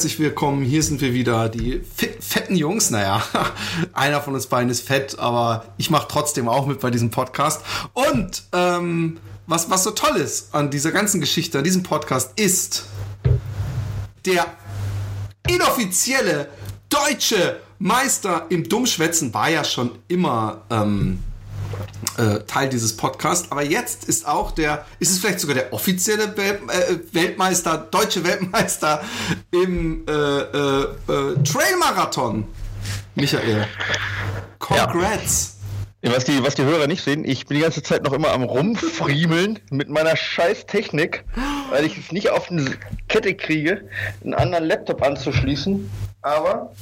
Herzlich willkommen. Hier sind wir wieder, die fetten Jungs. Naja, einer von uns beiden ist fett, aber ich mache trotzdem auch mit bei diesem Podcast. Und ähm, was, was so toll ist an dieser ganzen Geschichte, an diesem Podcast, ist der inoffizielle deutsche Meister im Dummschwätzen war ja schon immer ähm, äh, Teil dieses Podcasts. Aber jetzt ist auch der, ist es vielleicht sogar der offizielle Welt, äh, Weltmeister, deutsche Weltmeister im äh, äh, Trailmarathon. Michael. Congrats. Ja. Was die, was die Hörer nicht sehen, ich bin die ganze Zeit noch immer am Rumfriemeln mit meiner scheiß Technik, weil ich es nicht auf eine Kette kriege, einen anderen Laptop anzuschließen. Aber.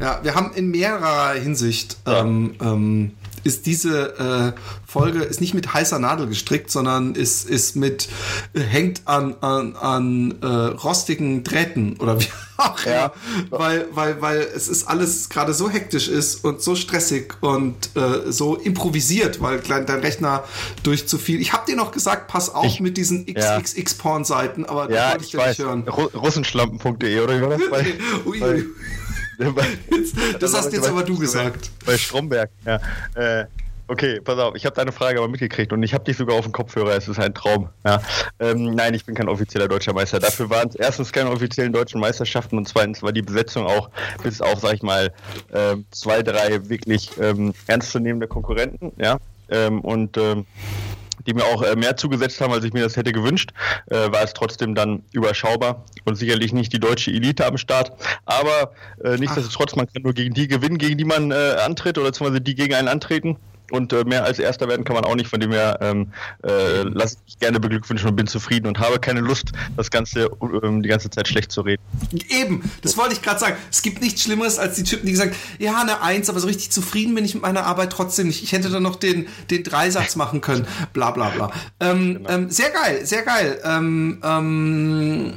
Ja, wir haben in mehrerer Hinsicht ähm, ähm, ist diese äh, Folge ist nicht mit heißer Nadel gestrickt, sondern ist, ist mit äh, hängt an, an, an äh, rostigen Drähten oder wie auch ja. weil, weil, weil es ist alles gerade so hektisch ist und so stressig und äh, so improvisiert, weil dein Rechner durch zu viel. Ich habe dir noch gesagt, pass auf ich, mit diesen XXX-Porn-Seiten, aber ja, das wollte ich, ich nicht hören. Russenschlampen.de oder wie war das? Ui, ui. Das hast jetzt aber du gesagt. Bei Stromberg, ja. Äh, okay, pass auf, ich habe deine Frage aber mitgekriegt und ich habe dich sogar auf dem Kopfhörer, es ist ein Traum. Ja. Ähm, nein, ich bin kein offizieller deutscher Meister. Dafür waren es erstens keine offiziellen deutschen Meisterschaften und zweitens war die Besetzung auch bis auf, sag ich mal, äh, zwei, drei wirklich ähm, ernstzunehmende Konkurrenten, ja. Ähm, und ähm, die mir auch äh, mehr zugesetzt haben, als ich mir das hätte gewünscht, äh, war es trotzdem dann überschaubar und sicherlich nicht die deutsche Elite am Start. Aber äh, nichtsdestotrotz, man kann nur gegen die gewinnen, gegen die man antritt oder beziehungsweise die gegen einen antreten. Und äh, mehr als Erster werden kann man auch nicht, von dem her ähm, äh, lasse ich mich gerne beglückwünschen und bin zufrieden und habe keine Lust, das Ganze ähm, die ganze Zeit schlecht zu reden. Eben, das wollte ich gerade sagen. Es gibt nichts Schlimmeres als die Typen, die gesagt ja, eine Eins, aber so richtig zufrieden bin ich mit meiner Arbeit trotzdem nicht. Ich hätte da noch den, den Dreisatz machen können. Bla bla bla. Ähm, genau. ähm, sehr geil, sehr geil. Ähm,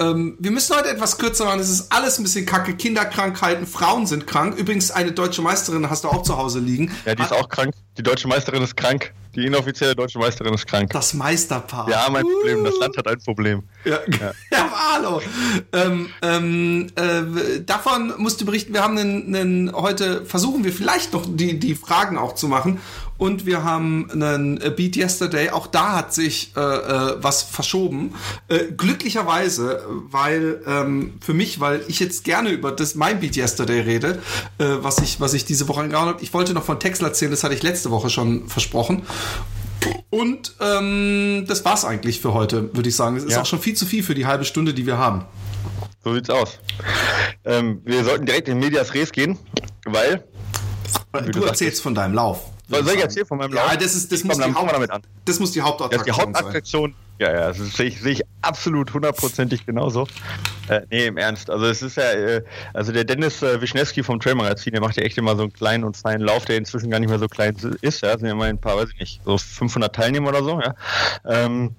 ähm, wir müssen heute etwas kürzer machen. Es ist alles ein bisschen kacke. Kinderkrankheiten, Frauen sind krank. Übrigens, eine deutsche Meisterin hast du auch zu Hause liegen. Ja, die ist auch krank. Die deutsche Meisterin ist krank. Die inoffizielle deutsche Meisterin ist krank. Das Meisterpaar. Ja, mein uh. Problem. Das Land hat ein Problem. Ja, ja. ja hallo. Ähm, ähm, äh, davon musst du berichten. Wir haben einen, einen, heute versuchen wir vielleicht noch die, die Fragen auch zu machen. Und wir haben einen Beat Yesterday. Auch da hat sich äh, äh, was verschoben. Äh, glücklicherweise, weil ähm, für mich, weil ich jetzt gerne über das mein Beat Yesterday rede, äh, was ich was ich diese Woche angehauen habe. Ich wollte noch von Texel erzählen. Das hatte ich letzte Woche schon versprochen. Und ähm, das war's eigentlich für heute, würde ich sagen. Es ist ja. auch schon viel zu viel für die halbe Stunde, die wir haben. So sieht's aus. Ähm, wir sollten direkt in Medias Res gehen, weil. Du, du erzählst von deinem Lauf. Soll, soll ich erzählen von meinem Lauf? Ja, das, ist, das, muss, die Haupt, damit an. das muss die Hauptattraktion sein. Die Hauptattraktion, ja, ja, das sehe ich, seh ich absolut hundertprozentig genauso. Äh, nee, im Ernst. Also es ist ja, äh, also der Dennis äh, Wischnewski vom Trail Magazin, der macht ja echt immer so einen kleinen und feinen Lauf, der inzwischen gar nicht mehr so klein ist. Ja, sind ja mal ein paar, weiß ich nicht, so 500 Teilnehmer oder so. Ja, ähm,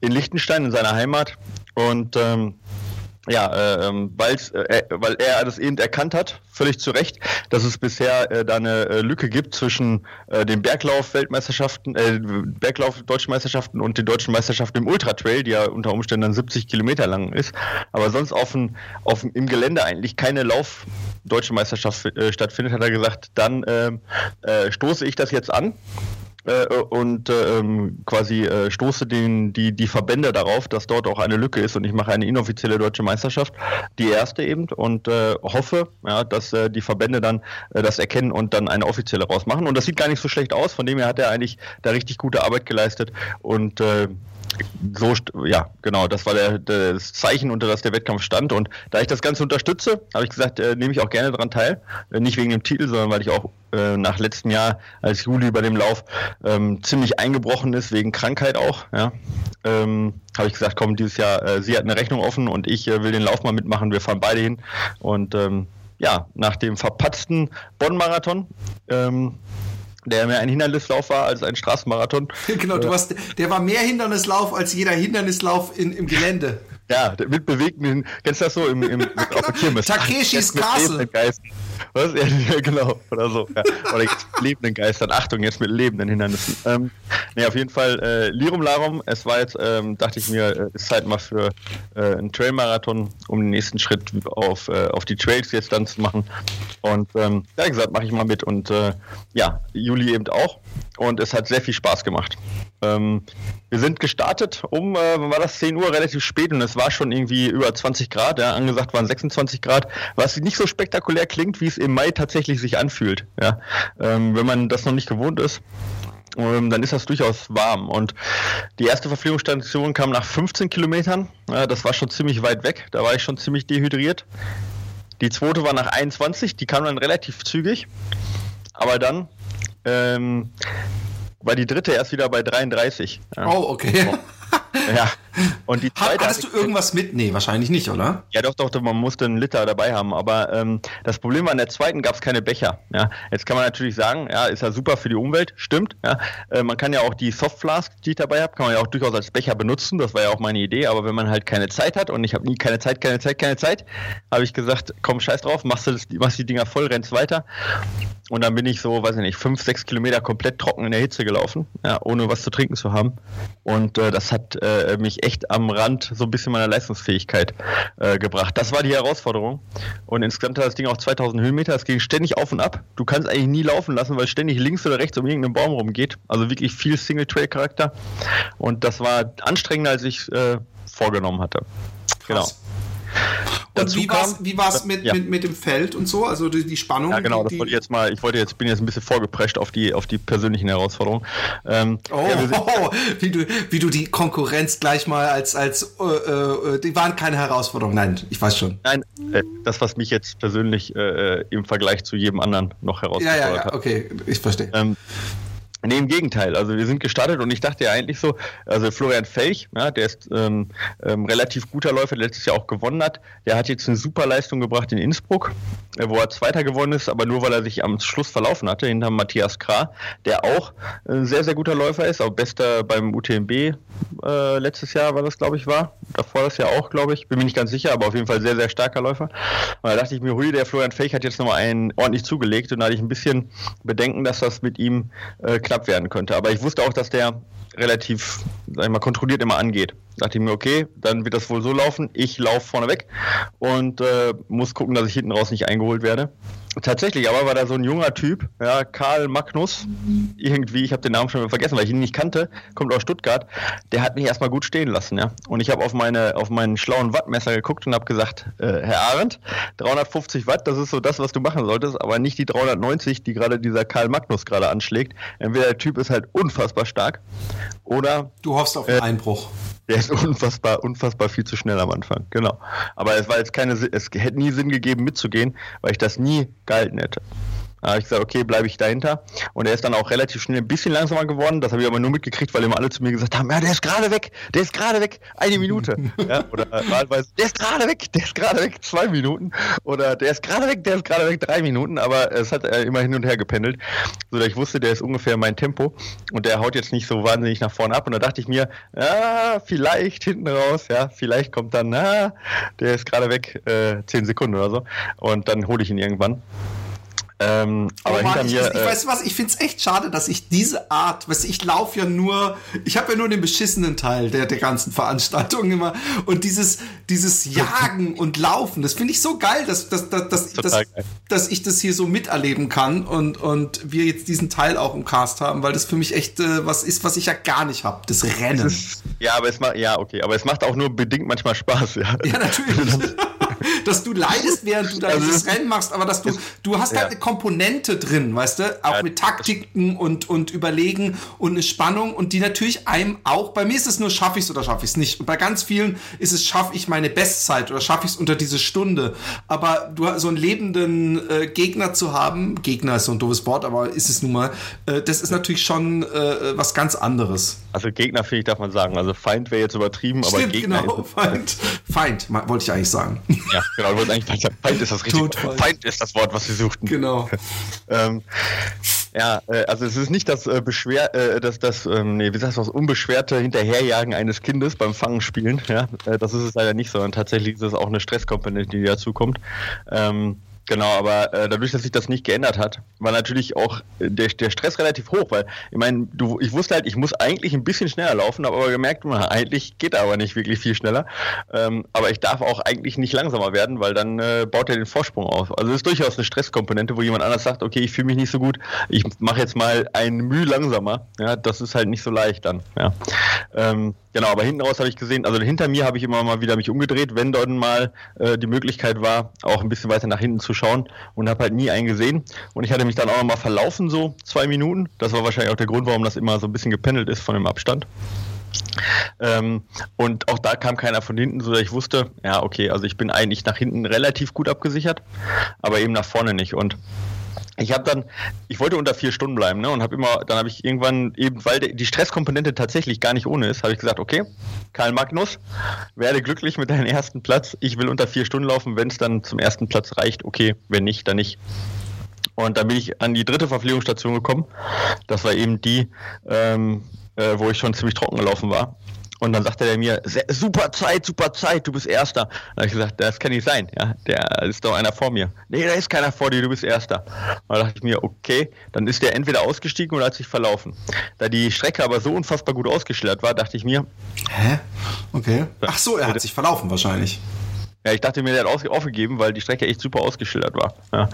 in Liechtenstein in seiner Heimat und ähm, ja, äh, ähm, weil's, äh, weil er das eben erkannt hat, völlig zu Recht, dass es bisher äh, da eine äh, Lücke gibt zwischen äh, den Berglauf-Weltmeisterschaften, äh, Berglauf-Deutschen Meisterschaften und den deutschen Meisterschaften im Ultratrail, die ja unter Umständen dann 70 Kilometer lang ist, aber sonst auf, ein, auf im Gelände eigentlich keine Lauf-Deutsche Meisterschaft äh, stattfindet, hat er gesagt, dann ähm, äh, stoße ich das jetzt an äh, und äh, ähm, quasi äh, stoße den, die, die Verbände darauf, dass dort auch eine Lücke ist und ich mache eine inoffizielle deutsche Meisterschaft, die erste eben und äh, hoffe, ja, dass äh, die Verbände dann äh, das erkennen und dann eine offizielle rausmachen. Und das sieht gar nicht so schlecht aus, von dem her hat er eigentlich da richtig gute Arbeit geleistet und äh, so, ja, genau, das war der, das Zeichen, unter das der Wettkampf stand. Und da ich das Ganze unterstütze, habe ich gesagt, äh, nehme ich auch gerne daran teil. Äh, nicht wegen dem Titel, sondern weil ich auch äh, nach letztem Jahr, als Juli bei dem Lauf ähm, ziemlich eingebrochen ist, wegen Krankheit auch, ja, ähm, habe ich gesagt, komm, dieses Jahr, äh, sie hat eine Rechnung offen und ich äh, will den Lauf mal mitmachen. Wir fahren beide hin. Und ähm, ja, nach dem verpatzten Bonn-Marathon, ähm, der mehr ein Hindernislauf war als ein Straßenmarathon. Genau, du hast, der war mehr Hindernislauf als jeder Hindernislauf in, im Gelände. Ja, mit bewegten, kennst du das so im, im auf der Kirmes? Takeshis Castle. Was? Ja, genau, oder so. Ja. Oder jetzt mit lebenden Geistern. Achtung, jetzt mit lebenden Hindernissen. Ähm, nee, auf jeden Fall äh, Lirum Larum. Es war jetzt, ähm, dachte ich mir, äh, ist Zeit mal für äh, einen Trailmarathon, um den nächsten Schritt auf, äh, auf die Trails jetzt dann zu machen. Und ähm, ja, gesagt, mache ich mal mit. Und äh, ja, Juli eben auch. Und es hat sehr viel Spaß gemacht. Ähm, wir sind gestartet um, äh, war das 10 Uhr, relativ spät und es war schon irgendwie über 20 Grad, ja, angesagt waren 26 Grad, was nicht so spektakulär klingt, wie es im Mai tatsächlich sich anfühlt, ja. Ähm, wenn man das noch nicht gewohnt ist, ähm, dann ist das durchaus warm. Und die erste Verpflegungsstation kam nach 15 Kilometern, das war schon ziemlich weit weg, da war ich schon ziemlich dehydriert. Die zweite war nach 21, die kam dann relativ zügig, aber dann ähm, war die dritte erst wieder bei 33. Ja. Oh, okay. Ja. Und die zweite. Hattest du irgendwas mit? Nee, wahrscheinlich nicht, oder? Ja, doch, doch, man musste einen Liter dabei haben. Aber ähm, das Problem war, in der zweiten gab es keine Becher. Ja. Jetzt kann man natürlich sagen, ja, ist ja super für die Umwelt, stimmt. Ja. Äh, man kann ja auch die Softflask, die ich dabei habe, kann man ja auch durchaus als Becher benutzen. Das war ja auch meine Idee. Aber wenn man halt keine Zeit hat und ich habe nie keine Zeit, keine Zeit, keine Zeit, habe ich gesagt, komm, scheiß drauf, machst du das, machst die Dinger voll, rennst weiter. Und dann bin ich so, weiß ich nicht, fünf, sechs Kilometer komplett trocken in der Hitze gelaufen, ja, ohne was zu trinken zu haben. Und äh, das hat äh, mich echt am Rand so ein bisschen meiner Leistungsfähigkeit äh, gebracht. Das war die Herausforderung. Und insgesamt hat das Ding auch 2000 Höhenmeter. Es ging ständig auf und ab. Du kannst eigentlich nie laufen lassen, weil ständig links oder rechts um irgendeinen Baum rumgeht. Also wirklich viel Single-Trail-Charakter. Und das war anstrengender, als ich äh, vorgenommen hatte. Genau. Krass. Genau. Und wie war's, wie war's mit, ja. mit, mit dem Feld und so? Also die, die Spannung? Ja, genau, das wollte ich jetzt mal, ich wollte jetzt, bin jetzt ein bisschen vorgeprescht auf die, auf die persönlichen Herausforderungen. Ähm, oh, ja, oh, wie du, wie du die Konkurrenz gleich mal als, als, äh, äh, die waren keine Herausforderungen. Nein, ich weiß schon. Nein, äh, das, was mich jetzt persönlich äh, im Vergleich zu jedem anderen noch herausgefordert hat. Ja, ja, ja, okay, ich verstehe. Ähm, Nee, im Gegenteil. Also wir sind gestartet und ich dachte ja eigentlich so, also Florian Felch, ja, der ist ähm, ähm, relativ guter Läufer, der letztes Jahr auch gewonnen hat, der hat jetzt eine super Leistung gebracht in Innsbruck, äh, wo er Zweiter gewonnen ist, aber nur weil er sich am Schluss verlaufen hatte, hinter Matthias Krah, der auch ein sehr, sehr guter Läufer ist, auch bester beim UTMB äh, letztes Jahr war das, glaube ich, war. Davor das Jahr auch, glaube ich. Bin mir nicht ganz sicher, aber auf jeden Fall sehr, sehr starker Läufer. Und da dachte ich mir, hui, der Florian Felch hat jetzt nochmal einen ordentlich zugelegt und da hatte ich ein bisschen Bedenken, dass das mit ihm äh, klappt knapp werden könnte. Aber ich wusste auch, dass der relativ, sag ich mal, kontrolliert immer angeht. Da dachte ich mir, okay, dann wird das wohl so laufen. Ich laufe vorne weg und äh, muss gucken, dass ich hinten raus nicht eingeholt werde. Tatsächlich, aber war da so ein junger Typ, ja, Karl Magnus, irgendwie, ich habe den Namen schon wieder vergessen, weil ich ihn nicht kannte, kommt aus Stuttgart, der hat mich erstmal gut stehen lassen, ja. Und ich habe auf meine auf meinen schlauen Wattmesser geguckt und habe gesagt, äh, Herr Arendt, 350 Watt, das ist so das, was du machen solltest, aber nicht die 390, die gerade dieser Karl Magnus gerade anschlägt. Entweder der Typ ist halt unfassbar stark oder du hoffst auf einen äh, Einbruch. Der ist unfassbar, unfassbar viel zu schnell am Anfang, genau. Aber es war jetzt keine, es hätte nie Sinn gegeben mitzugehen, weil ich das nie gehalten hätte. Da habe ich gesagt, okay, bleibe ich dahinter. Und er ist dann auch relativ schnell ein bisschen langsamer geworden. Das habe ich aber nur mitgekriegt, weil immer alle zu mir gesagt haben, ja, der ist gerade weg, der ist gerade weg, eine Minute. ja, oder wahlweise, der ist gerade weg, der ist gerade weg, zwei Minuten. Oder der ist gerade weg, der ist gerade weg, drei Minuten. Aber es hat äh, immer hin und her gependelt, sodass ich wusste, der ist ungefähr mein Tempo. Und der haut jetzt nicht so wahnsinnig nach vorne ab. Und da dachte ich mir, ja, vielleicht hinten raus, ja, vielleicht kommt dann, na, der ist gerade weg, äh, zehn Sekunden oder so. Und dann hole ich ihn irgendwann. Ähm, aber oh Mann, hinter mir. Ich, ich, äh, weiß was, ich finde es echt schade, dass ich diese Art, weißt du, ich laufe ja nur, ich habe ja nur den beschissenen Teil der, der ganzen Veranstaltung immer. Und dieses, dieses Jagen und Laufen, das finde ich so geil, dass, dass, dass, dass, dass, geil. dass ich das hier so miterleben kann und, und wir jetzt diesen Teil auch im Cast haben, weil das für mich echt äh, was ist, was ich ja gar nicht habe, das Rennen. Ist, ja, aber es macht, ja, okay, aber es macht auch nur bedingt manchmal Spaß, ja. Ja, natürlich. dass du leidest, während du da also dieses Rennen machst, aber dass du, du hast ja. halt eine Komponente drin, weißt du, auch ja, mit Taktiken und, und Überlegen und eine Spannung und die natürlich einem auch, bei mir ist es nur, schaffe ich es oder schaffe ich es nicht. Und bei ganz vielen ist es, schaffe ich meine Bestzeit oder schaffe ich es unter diese Stunde. Aber du so einen lebenden äh, Gegner zu haben, Gegner ist so ein doofes Wort, aber ist es nun mal, äh, das ist natürlich schon äh, was ganz anderes. Also Gegner, finde ich, darf man sagen. Also Feind wäre jetzt übertrieben, Stimmt, aber Gegner. Genau, Feind. Feind, wollte ich eigentlich sagen. Ja, genau, du wolltest eigentlich Feind ist das richtige. Feind ist das Wort, was wir suchten. Genau. ähm, Ja, äh, also es ist nicht das äh, Beschwer, äh, das, das, ähm, nee, wie sagst du das, unbeschwerte Hinterherjagen eines Kindes beim Fangen spielen, ja, äh, das ist es leider nicht, sondern tatsächlich ist es auch eine Stresskomponente, die dazu kommt. Ähm, Genau, aber äh, dadurch, dass sich das nicht geändert hat, war natürlich auch äh, der, der Stress relativ hoch, weil ich meine, du, ich wusste halt, ich muss eigentlich ein bisschen schneller laufen, habe aber gemerkt, na, eigentlich geht aber nicht wirklich viel schneller. Ähm, aber ich darf auch eigentlich nicht langsamer werden, weil dann äh, baut er den Vorsprung auf. Also das ist durchaus eine Stresskomponente, wo jemand anders sagt, okay, ich fühle mich nicht so gut, ich mache jetzt mal ein Mühe langsamer. Ja, das ist halt nicht so leicht dann. Ja. Ähm, Genau, aber hinten raus habe ich gesehen, also hinter mir habe ich immer mal wieder mich umgedreht, wenn dort mal äh, die Möglichkeit war, auch ein bisschen weiter nach hinten zu schauen und habe halt nie einen gesehen. Und ich hatte mich dann auch noch mal verlaufen, so zwei Minuten. Das war wahrscheinlich auch der Grund, warum das immer so ein bisschen gependelt ist von dem Abstand. Ähm, und auch da kam keiner von hinten, so dass ich wusste, ja, okay, also ich bin eigentlich nach hinten relativ gut abgesichert, aber eben nach vorne nicht. Und ich habe dann, ich wollte unter vier Stunden bleiben, ne? Und habe immer, dann habe ich irgendwann eben, weil die Stresskomponente tatsächlich gar nicht ohne ist, habe ich gesagt, okay, Karl Magnus, werde glücklich mit deinem ersten Platz. Ich will unter vier Stunden laufen, wenn es dann zum ersten Platz reicht, okay, wenn nicht, dann nicht. Und dann bin ich an die dritte Verpflegungsstation gekommen. Das war eben die, ähm, äh, wo ich schon ziemlich trocken gelaufen war. Und dann sagte er mir, super Zeit, super Zeit, du bist Erster. Dann habe ich gesagt, das kann nicht sein, ja, der ist doch einer vor mir. Nee, da ist keiner vor dir, du bist Erster. Und dann dachte ich mir, okay, dann ist der entweder ausgestiegen oder hat sich verlaufen. Da die Strecke aber so unfassbar gut ausgeschildert war, dachte ich mir. Hä? Okay. Ach so, er hat sich verlaufen wahrscheinlich. Ja, ich dachte mir, der hat aufgegeben, weil die Strecke echt super ausgeschildert war. Ja.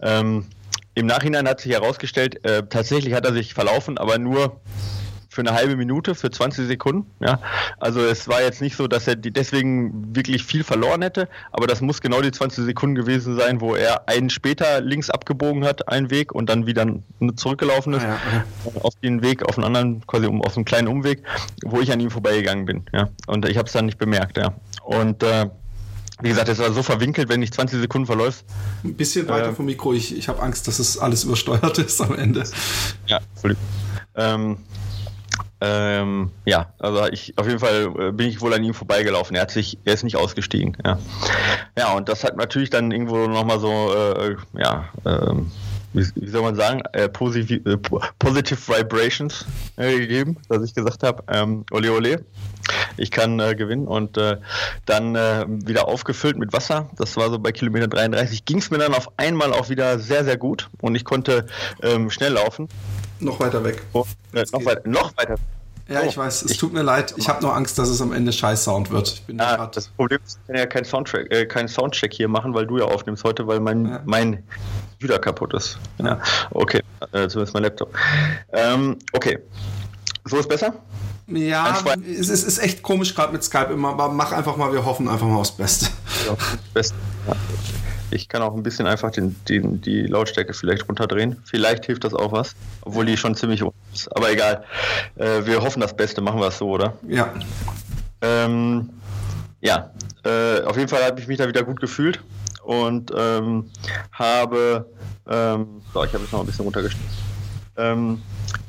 Ähm, Im Nachhinein hat sich herausgestellt, äh, tatsächlich hat er sich verlaufen, aber nur für eine halbe Minute, für 20 Sekunden. Ja? Also es war jetzt nicht so, dass er deswegen wirklich viel verloren hätte, aber das muss genau die 20 Sekunden gewesen sein, wo er einen später links abgebogen hat, einen Weg und dann wieder zurückgelaufen ist ah, ja, okay. auf den Weg, auf einen anderen, quasi um, auf einen kleinen Umweg, wo ich an ihm vorbeigegangen bin. Ja? Und ich habe es dann nicht bemerkt. Ja? Und äh, wie gesagt, es war so verwinkelt, wenn nicht 20 Sekunden verläuft. Ein bisschen weiter äh, vom Mikro. Ich, ich habe Angst, dass es alles übersteuert ist am Ende. Ja, Entschuldigung. Ähm, ähm, ja, also ich auf jeden Fall äh, bin ich wohl an ihm vorbeigelaufen. Er hat sich, er ist nicht ausgestiegen. Ja, ja und das hat natürlich dann irgendwo nochmal so, äh, ja, ähm, wie, soll man sagen, äh, positive, äh, positive Vibrations äh, gegeben, dass ich gesagt habe, ähm, ole ole, ich kann äh, gewinnen und äh, dann äh, wieder aufgefüllt mit Wasser. Das war so bei Kilometer 33. Ging es mir dann auf einmal auch wieder sehr, sehr gut und ich konnte ähm, schnell laufen. Noch weiter weg. Oh, noch, weit, noch weiter ja, ich weiß, es tut mir leid. Ich habe nur Angst, dass es am Ende scheiß Sound wird. Ich bin ah, das Problem ist, ich kann ja keinen Soundtrack, äh, keinen Soundcheck hier machen, weil du ja aufnimmst heute, weil mein, ja. mein wieder kaputt ist. Ja. Okay, äh, zumindest mein Laptop. Ähm, okay. So ist besser? Ja, es ist, ist echt komisch gerade mit Skype immer, aber mach einfach mal, wir hoffen einfach mal aufs Beste. Ja, aufs Beste. Ja. Ich kann auch ein bisschen einfach den, den, die Lautstärke vielleicht runterdrehen. Vielleicht hilft das auch was, obwohl die schon ziemlich hoch ist. Aber egal. Äh, wir hoffen das Beste, machen wir es so, oder? Ja. Ähm, ja, äh, auf jeden Fall habe ich mich da wieder gut gefühlt und ähm, habe, ähm, so, ich habe es noch ein bisschen runtergestellt. Ähm,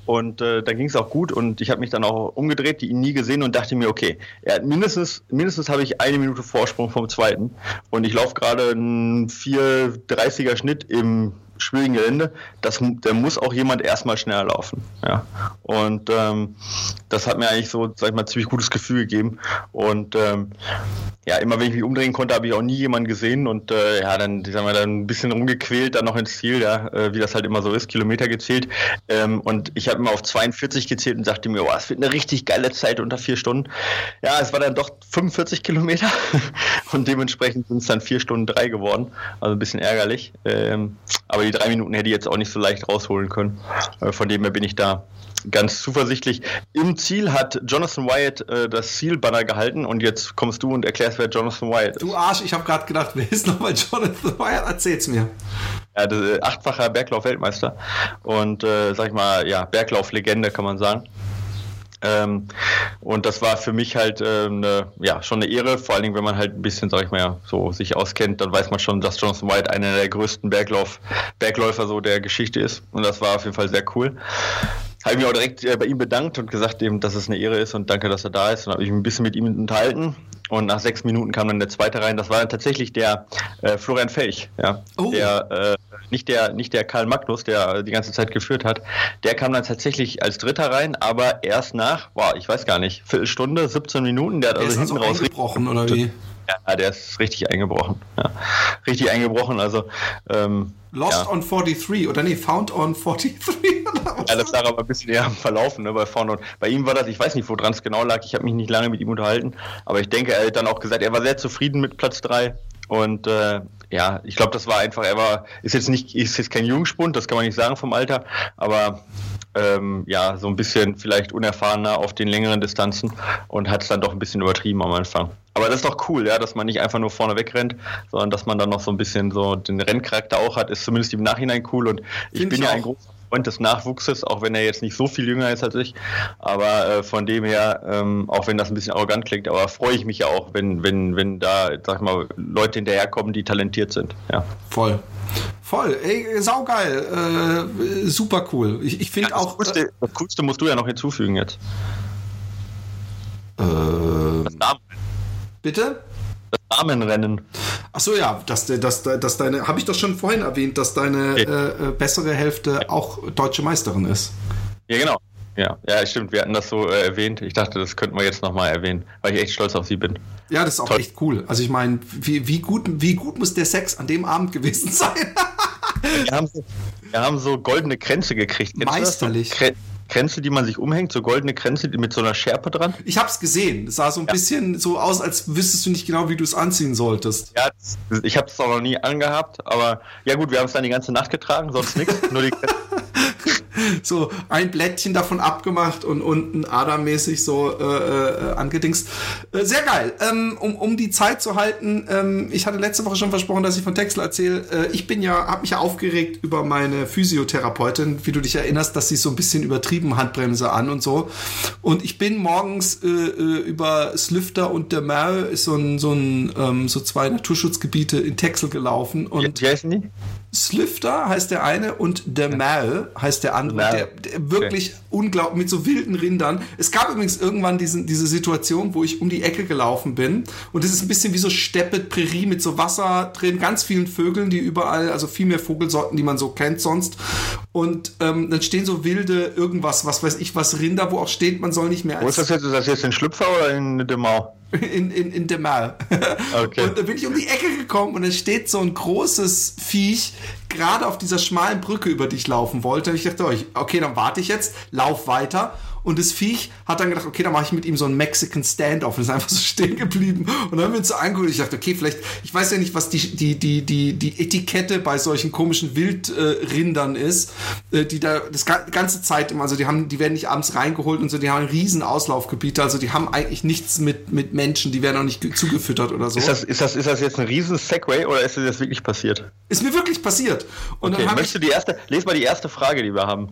und äh, da ging es auch gut und ich habe mich dann auch umgedreht, die ihn nie gesehen und dachte mir, okay, er hat mindestens, mindestens habe ich eine Minute Vorsprung vom zweiten. Und ich laufe gerade einen 4,30er Schnitt im schwierigen Gelände, das, da muss auch jemand erstmal schneller laufen. Ja. Und ähm, das hat mir eigentlich so, sag ich mal, ziemlich gutes Gefühl gegeben. Und ähm, ja, immer wenn ich mich umdrehen konnte, habe ich auch nie jemanden gesehen und äh, ja, dann, ich sag dann ein bisschen rumgequält, dann noch ins Ziel, ja, äh, wie das halt immer so ist, Kilometer gezählt. Ähm, und ich habe immer auf 42 gezählt und dachte mir, es wird eine richtig geile Zeit unter vier Stunden. Ja, es war dann doch 45 Kilometer und dementsprechend sind es dann vier Stunden drei geworden. Also ein bisschen ärgerlich. Ähm, aber die drei Minuten hätte ich jetzt auch nicht so leicht rausholen können. Äh, von dem her bin ich da ganz zuversichtlich. Im Ziel hat Jonathan Wyatt äh, das Zielbanner gehalten und jetzt kommst du und erklärst, wer Jonathan Wyatt ist. Du Arsch, ich habe gerade gedacht, wer ist nochmal Jonathan Wyatt? Erzähl's mir. Ja, äh, achtfacher Berglauf-Weltmeister und äh, sag ich mal, ja, Berglauf-Legende kann man sagen. Ähm, und das war für mich halt äh, eine, ja, schon eine Ehre, vor allen Dingen, wenn man halt ein bisschen, sag ich mal, so sich auskennt, dann weiß man schon, dass Jonathan White einer der größten Berglauf, Bergläufer so der Geschichte ist. Und das war auf jeden Fall sehr cool. Habe ich mich auch direkt äh, bei ihm bedankt und gesagt, eben, dass es eine Ehre ist und danke, dass er da ist. Und habe ich ein bisschen mit ihm unterhalten. Und nach sechs Minuten kam dann der zweite rein. Das war dann tatsächlich der äh, Florian Felch, ja. Oh. Der, äh, nicht der, nicht der Karl Magnus, der die ganze Zeit geführt hat. Der kam dann tatsächlich als Dritter rein, aber erst nach, boah, ich weiß gar nicht, Viertelstunde, 17 Minuten. Der hat also hinten raus. Eingebrochen, oder wie? Ja, der ist richtig eingebrochen. Ja. Richtig eingebrochen, also. Ähm, Lost ja. on 43 oder nee, Found on 43. ja, das lag aber ein bisschen eher am Verlaufen, ne, bei vorne. Und bei ihm war das, ich weiß nicht, woran es genau lag, ich habe mich nicht lange mit ihm unterhalten, aber ich denke, er hat dann auch gesagt, er war sehr zufrieden mit Platz 3 und äh, ja, ich glaube, das war einfach, er war, ist jetzt nicht, ist jetzt kein Jungspund, das kann man nicht sagen vom Alter, aber ähm, ja, so ein bisschen vielleicht unerfahrener auf den längeren Distanzen und hat es dann doch ein bisschen übertrieben am Anfang. Aber das ist doch cool, ja, dass man nicht einfach nur vorne wegrennt, sondern dass man dann noch so ein bisschen so den Renncharakter auch hat, ist zumindest im Nachhinein cool und ich Find bin ich ja auch. ein großer Freund des Nachwuchses, auch wenn er jetzt nicht so viel jünger ist als ich. Aber äh, von dem her, ähm, auch wenn das ein bisschen arrogant klingt, aber freue ich mich ja auch, wenn, wenn, wenn da, sag mal, Leute hinterherkommen, die talentiert sind. Ja. Voll. Voll, ey, saugeil, äh, super cool. Ich, ich finde ja, auch. Coolste, äh, das Coolste musst du ja noch hinzufügen jetzt. Äh, das Namen. Bitte? Das Damenrennen. Ach so, ja, dass, dass, dass deine, habe ich doch schon vorhin erwähnt, dass deine okay. äh, äh bessere Hälfte auch deutsche Meisterin ist. Ja, genau. Ja, ja, stimmt. Wir hatten das so äh, erwähnt. Ich dachte, das könnten wir jetzt nochmal erwähnen, weil ich echt stolz auf sie bin. Ja, das ist auch Toll. echt cool. Also ich meine, wie, wie, gut, wie gut muss der Sex an dem Abend gewesen sein? wir, haben so, wir haben so goldene Kränze gekriegt. Kennst Meisterlich. Kränze, die man sich umhängt, so goldene Kränze mit so einer Schärpe dran? Ich habe es gesehen. Es sah so ein ja. bisschen so aus, als wüsstest du nicht genau, wie du es anziehen solltest. Ja, ich habe es auch noch nie angehabt, aber ja gut, wir haben es dann die ganze Nacht getragen, sonst nichts. Nur die Kränze. so ein Blättchen davon abgemacht und unten adermäßig so äh, äh, angedingst. Äh, sehr geil. Ähm, um, um die Zeit zu halten, ähm, ich hatte letzte Woche schon versprochen, dass ich von Texel erzähle. Äh, ich bin ja, habe mich ja aufgeregt über meine Physiotherapeutin, wie du dich erinnerst, dass sie so ein bisschen übertrieben Handbremse an und so. Und ich bin morgens äh, äh über Slüfter und der Merl, ist so ein, so ein ähm, so zwei Naturschutzgebiete in Texel gelaufen. Und wie heißen die? Slifter heißt der eine und der Mal heißt der andere. Der, der, wirklich okay. unglaublich mit so wilden Rindern. Es gab übrigens irgendwann diesen, diese Situation, wo ich um die Ecke gelaufen bin und es ist ein bisschen wie so Steppe, Prärie mit so Wasser drin, ganz vielen Vögeln, die überall, also viel mehr Vogelsorten, die man so kennt sonst. Und ähm, dann stehen so wilde irgendwas, was weiß ich, was Rinder, wo auch steht, man soll nicht mehr. Wo ist das jetzt? Ist das jetzt ein Schlüpfer oder in der In, in, in Demal. Okay. Und da bin ich um die Ecke gekommen und es steht so ein großes Viech gerade auf dieser schmalen Brücke, über die ich laufen wollte. Und ich dachte, okay, dann warte ich jetzt, lauf weiter und das Viech hat dann gedacht, okay, dann mache ich mit ihm so einen Mexican Standoff und ist einfach so stehen geblieben. Und dann haben wir uns so angeguckt. Ich dachte, okay, vielleicht, ich weiß ja nicht, was die, die, die, die, die Etikette bei solchen komischen Wildrindern äh, ist, äh, die da das ganze Zeit immer, also die haben, die werden nicht abends reingeholt und so, die haben einen riesen Auslaufgebiete, also die haben eigentlich nichts mit, mit Menschen, die werden auch nicht zugefüttert oder so. Ist das, ist das, ist das jetzt ein riesen Segway oder ist das jetzt wirklich passiert? Ist mir wirklich passiert. Und okay, dann möchtest du die erste, les mal die erste Frage, die wir haben.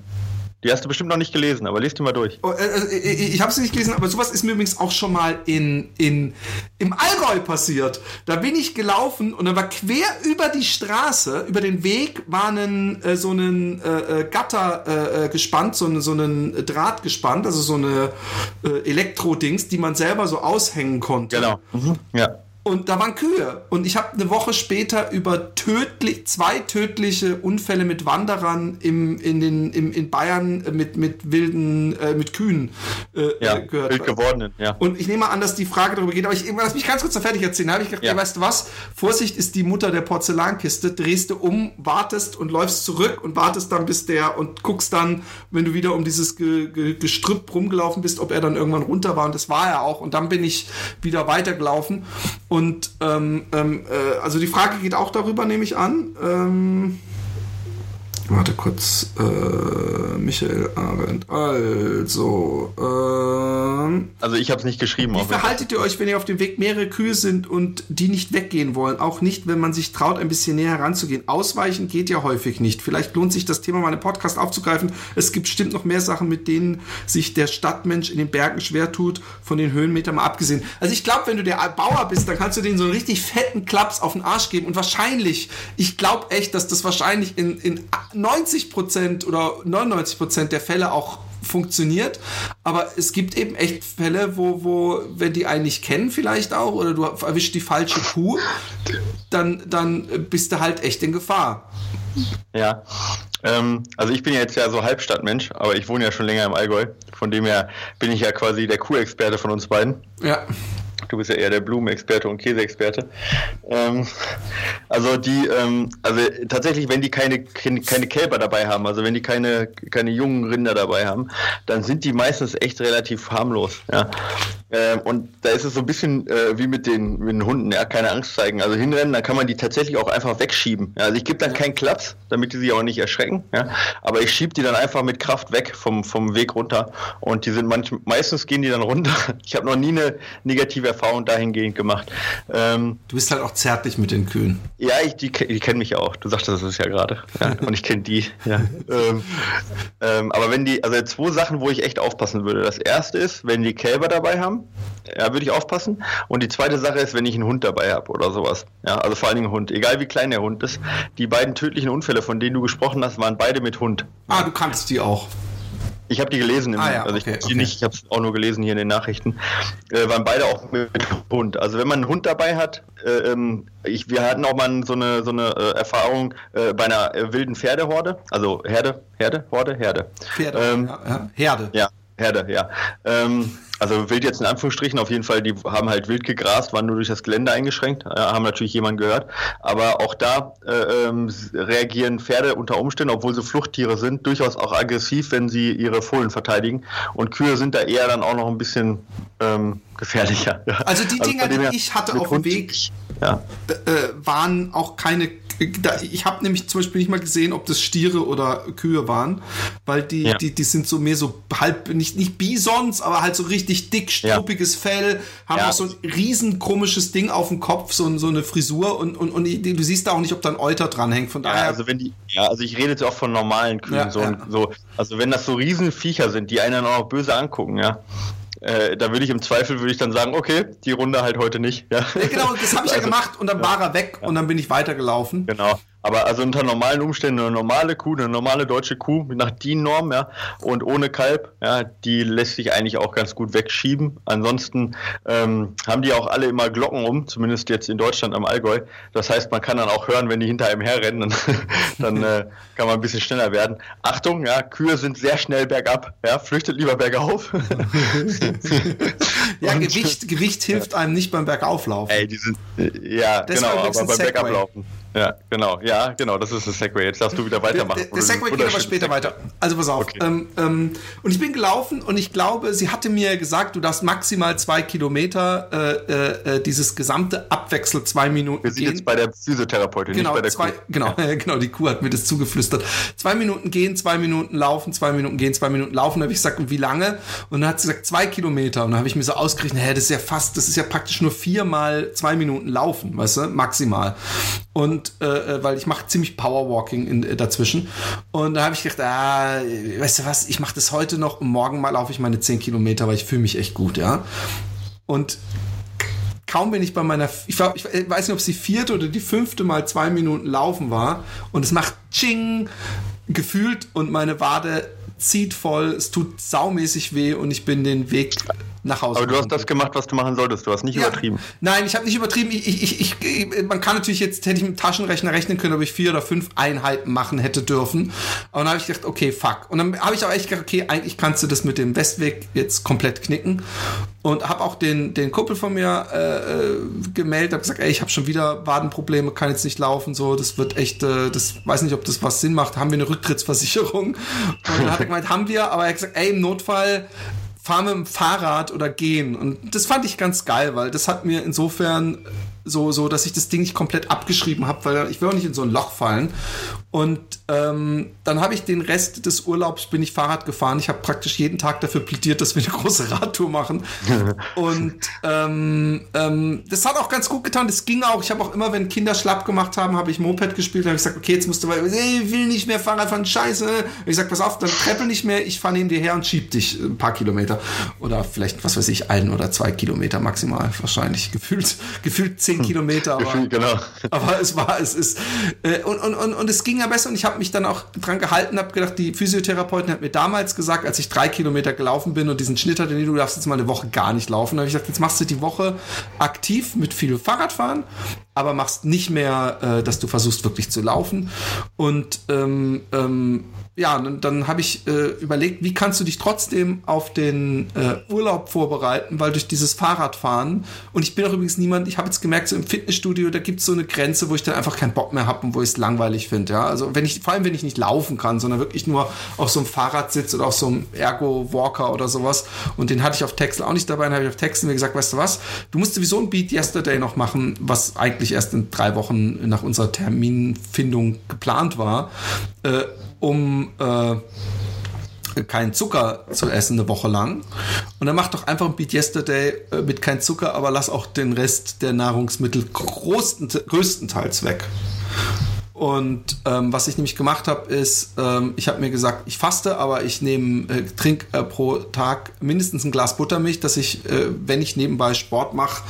Die hast du bestimmt noch nicht gelesen, aber lest die mal durch. Oh, äh, äh, ich habe sie nicht gelesen, aber sowas ist mir übrigens auch schon mal in, in, im Allgäu passiert. Da bin ich gelaufen und dann war quer über die Straße, über den Weg, war ein, äh, so ein äh, äh Gatter äh, gespannt, so, so ein Draht gespannt, also so eine Elektro-Dings, die man selber so aushängen konnte. Genau. Mhm. Ja. Und da waren Kühe. Und ich habe eine Woche später über tödlich, zwei tödliche Unfälle mit Wanderern im, in, den, im, in Bayern mit, mit wilden, äh, mit Kühen äh, ja, gehört. Wild gewordenen, ja. Und ich nehme an, dass die Frage darüber geht, aber ich lass mich ganz kurz noch fertig erzählen. Da habe ich gedacht, ja. ey, weißt du was? Vorsicht ist die Mutter der Porzellankiste. Drehst du um, wartest und läufst zurück und wartest dann bis der und guckst dann, wenn du wieder um dieses Ge Ge Gestrüpp rumgelaufen bist, ob er dann irgendwann runter war. Und das war er auch. Und dann bin ich wieder weitergelaufen. Und ähm, ähm, äh, also die Frage geht auch darüber, nehme ich an. Ähm, Warte kurz. Äh, Michael Arendt. Also. Ähm, also ich habe es nicht geschrieben. Wie verhaltet ihr euch, wenn ihr auf dem Weg mehrere Kühe sind und die nicht weggehen wollen? Auch nicht, wenn man sich traut, ein bisschen näher heranzugehen. Ausweichen geht ja häufig nicht. Vielleicht lohnt sich das Thema mal im Podcast aufzugreifen. Es gibt bestimmt noch mehr Sachen, mit denen sich der Stadtmensch in den Bergen schwer tut, von den Höhenmetern mal abgesehen. Also ich glaube, wenn du der Bauer bist, dann kannst du denen so einen richtig fetten Klaps auf den Arsch geben. Und wahrscheinlich, ich glaube echt, dass das wahrscheinlich in, in 90 Prozent oder 99 Prozent der Fälle auch funktioniert, aber es gibt eben echt Fälle, wo, wo, wenn die einen nicht kennen vielleicht auch, oder du erwischst die falsche Kuh, dann, dann bist du halt echt in Gefahr. Ja, ähm, also ich bin ja jetzt ja so Halbstadtmensch, aber ich wohne ja schon länger im Allgäu. Von dem her bin ich ja quasi der Kuhexperte von uns beiden. Ja. Du bist ja eher der Blumenexperte und Käseexperte. Ähm, also die, ähm, also tatsächlich, wenn die keine, keine Kälber dabei haben, also wenn die keine, keine jungen Rinder dabei haben, dann sind die meistens echt relativ harmlos. Ja. Ähm, und da ist es so ein bisschen äh, wie mit den, mit den Hunden, ja, keine Angst zeigen. Also hinrennen, dann kann man die tatsächlich auch einfach wegschieben. Ja, also ich gebe dann keinen Klaps, damit die sich auch nicht erschrecken. Ja. Aber ich schiebe die dann einfach mit Kraft weg vom, vom Weg runter. Und die sind manch, meistens gehen die dann runter. Ich habe noch nie eine negative Erfahrung dahingehend gemacht. Ähm, du bist halt auch zärtlich mit den Kühen. Ja, ich, die, die kennen mich auch. Du sagst das ist ja gerade. Ja, und ich kenne die. Ja. ähm, ähm, aber wenn die, also zwei Sachen, wo ich echt aufpassen würde. Das erste ist, wenn die Kälber dabei haben, ja, würde ich aufpassen. Und die zweite Sache ist, wenn ich einen Hund dabei habe oder sowas. Ja, also vor allen Dingen Hund, egal wie klein der Hund ist. Die beiden tödlichen Unfälle, von denen du gesprochen hast, waren beide mit Hund. Ah, du kanntest die auch. Ich habe die gelesen, im, ah, ja, also ich okay, okay. nicht, ich habe es auch nur gelesen hier in den Nachrichten. Äh, waren beide auch mit Hund. Also wenn man einen Hund dabei hat, äh, ähm, ich, wir hatten auch mal so eine, so eine äh, Erfahrung äh, bei einer äh, wilden Pferdehorde, also Herde, Herde, Horde, Herde. Pferde, ähm, ja. Herde. Ja, Herde, ja. Ähm, also wild jetzt in Anführungsstrichen, auf jeden Fall, die haben halt wild gegrast, waren nur durch das Gelände eingeschränkt, haben natürlich jemanden gehört. Aber auch da äh, ähm, reagieren Pferde unter Umständen, obwohl sie Fluchttiere sind, durchaus auch aggressiv, wenn sie ihre Fohlen verteidigen. Und Kühe sind da eher dann auch noch ein bisschen ähm, gefährlicher. Also die also Dinger, die ich hatte auf dem Weg, ja. äh, waren auch keine ich habe nämlich zum Beispiel nicht mal gesehen, ob das Stiere oder Kühe waren, weil die, ja. die, die sind so mehr so halb, nicht, nicht Bisons, aber halt so richtig dick, struppiges ja. Fell, haben ja. auch so ein riesen komisches Ding auf dem Kopf, so, so eine Frisur und, und, und du siehst da auch nicht, ob da ein Euter dranhängt, von daher. also wenn die, ja, also ich rede jetzt auch von normalen Kühen, so, so, also wenn das so Riesenviecher sind, die einen auch böse angucken, ja, äh, da würde ich im Zweifel würde ich dann sagen, okay, die Runde halt heute nicht. Ja, ja genau, das habe ich also, ja gemacht und dann ja, war er weg ja. und dann bin ich weitergelaufen. Genau. Aber also unter normalen Umständen eine normale Kuh, eine normale deutsche Kuh nach DIN-Norm, ja, und ohne Kalb, ja, die lässt sich eigentlich auch ganz gut wegschieben. Ansonsten ähm, haben die auch alle immer Glocken um, zumindest jetzt in Deutschland am Allgäu. Das heißt, man kann dann auch hören, wenn die hinter einem herrennen, dann, dann äh, kann man ein bisschen schneller werden. Achtung, ja, Kühe sind sehr schnell bergab, ja, flüchtet lieber bergauf. ja, und, Gewicht, Gewicht hilft einem nicht beim Bergauflaufen. Ey, die sind, äh, ja, das genau, aber beim Bergablaufen. Ja, genau, ja, genau, das ist das Segway. Jetzt darfst du wieder weitermachen. Der, der, Segway geht aber später weiter. Also pass auf. Okay. Ähm, ähm, und ich bin gelaufen und ich glaube, sie hatte mir gesagt, du darfst maximal zwei Kilometer äh, äh, äh dieses gesamte Abwechsel zwei Minuten Wir sind gehen. jetzt bei der Physiotherapeutin, genau, nicht bei der zwei, Kuh. Genau, ja. genau, die Kuh hat mir das zugeflüstert. Zwei Minuten gehen, zwei Minuten laufen, zwei Minuten gehen, zwei Minuten laufen. Da habe ich gesagt, wie lange? Und dann hat sie gesagt, zwei Kilometer. Und dann habe ich mir so ausgerechnet, hä, das ist ja fast, das ist ja praktisch nur viermal zwei Minuten laufen, weißt du, maximal. Und äh, äh weil ich mache ziemlich Powerwalking in, äh, dazwischen. Und da habe ich gedacht, ah, weißt du was, ich mache das heute noch und morgen mal laufe ich meine 10 Kilometer, weil ich fühle mich echt gut, ja. Und kaum bin ich bei meiner, ich, war, ich weiß nicht, ob es die vierte oder die fünfte Mal zwei Minuten laufen war und es macht Ching gefühlt und meine Wade zieht voll, es tut saumäßig weh und ich bin den Weg nach Hause. Aber du hast das gemacht, was du machen solltest. Du hast nicht ja. übertrieben. Nein, ich habe nicht übertrieben. Ich, ich, ich, ich, man kann natürlich jetzt, hätte ich mit dem Taschenrechner rechnen können, ob ich vier oder fünf Einheiten machen hätte dürfen. Aber dann habe ich gedacht, okay, fuck. Und dann habe ich auch echt gedacht, okay, eigentlich kannst du das mit dem Westweg jetzt komplett knicken. Und habe auch den, den Kumpel von mir äh, äh gemeldet, habe gesagt, ey, ich habe schon wieder Wadenprobleme, kann jetzt nicht laufen, so, das wird echt, äh, das weiß nicht, ob das was Sinn macht. Haben wir eine Rücktrittsversicherung? Und dann hat er gemeint, haben wir, aber er hat gesagt, ey, im Notfall fahr mit dem Fahrrad oder gehen. Und das fand ich ganz geil, weil das hat mir insofern so, so, dass ich das Ding nicht komplett abgeschrieben habe, weil ich will auch nicht in so ein Loch fallen. Und ähm, dann habe ich den Rest des Urlaubs bin ich Fahrrad gefahren. Ich habe praktisch jeden Tag dafür plädiert, dass wir eine große Radtour machen. und ähm, ähm, das hat auch ganz gut getan. Das ging auch. Ich habe auch immer, wenn Kinder schlapp gemacht haben, habe ich Moped gespielt. habe ich gesagt, okay, jetzt musst du, weil ich will nicht mehr Fahrrad fahren, scheiße. Und ich sag, pass auf, dann treppel nicht mehr. Ich fahre neben dir her und schieb dich ein paar Kilometer oder vielleicht, was weiß ich, ein oder zwei Kilometer maximal wahrscheinlich gefühlt, gefühlt zehn zehn Kilometer, aber, genau. aber es war, es ist, äh, und, und, und, und es ging länger besser und ich habe mich dann auch dran gehalten, habe gedacht, die Physiotherapeutin hat mir damals gesagt, als ich drei Kilometer gelaufen bin und diesen Schnitt hatte, nee, du darfst jetzt mal eine Woche gar nicht laufen. Da habe ich gesagt, jetzt machst du die Woche aktiv mit viel Fahrradfahren, aber machst nicht mehr, äh, dass du versuchst wirklich zu laufen. Und ähm, ähm, ja, dann, dann habe ich äh, überlegt, wie kannst du dich trotzdem auf den äh, Urlaub vorbereiten, weil durch dieses Fahrradfahren und ich bin auch übrigens niemand, ich habe jetzt gemerkt, so im Fitnessstudio, da gibt es so eine Grenze, wo ich dann einfach keinen Bock mehr habe und wo ich es langweilig finde. Ja? Also wenn ich, vor allem wenn ich nicht laufen kann, sondern wirklich nur auf so einem Fahrrad sitze oder auf so einem Ergo-Walker oder sowas und den hatte ich auf Texel auch nicht dabei, dann habe ich auf Texel mir gesagt, weißt du was, du musst sowieso ein Beat Yesterday noch machen, was eigentlich erst in drei Wochen nach unserer Terminfindung geplant war. Äh, um äh, keinen Zucker zu essen eine Woche lang. Und dann mach doch einfach ein Beat Yesterday äh, mit kein Zucker, aber lass auch den Rest der Nahrungsmittel größtenteils weg. Und ähm, was ich nämlich gemacht habe, ist, ähm, ich habe mir gesagt, ich faste, aber ich nehme, äh, trinke äh, pro Tag mindestens ein Glas Buttermilch, dass ich, äh, wenn ich nebenbei Sport mache,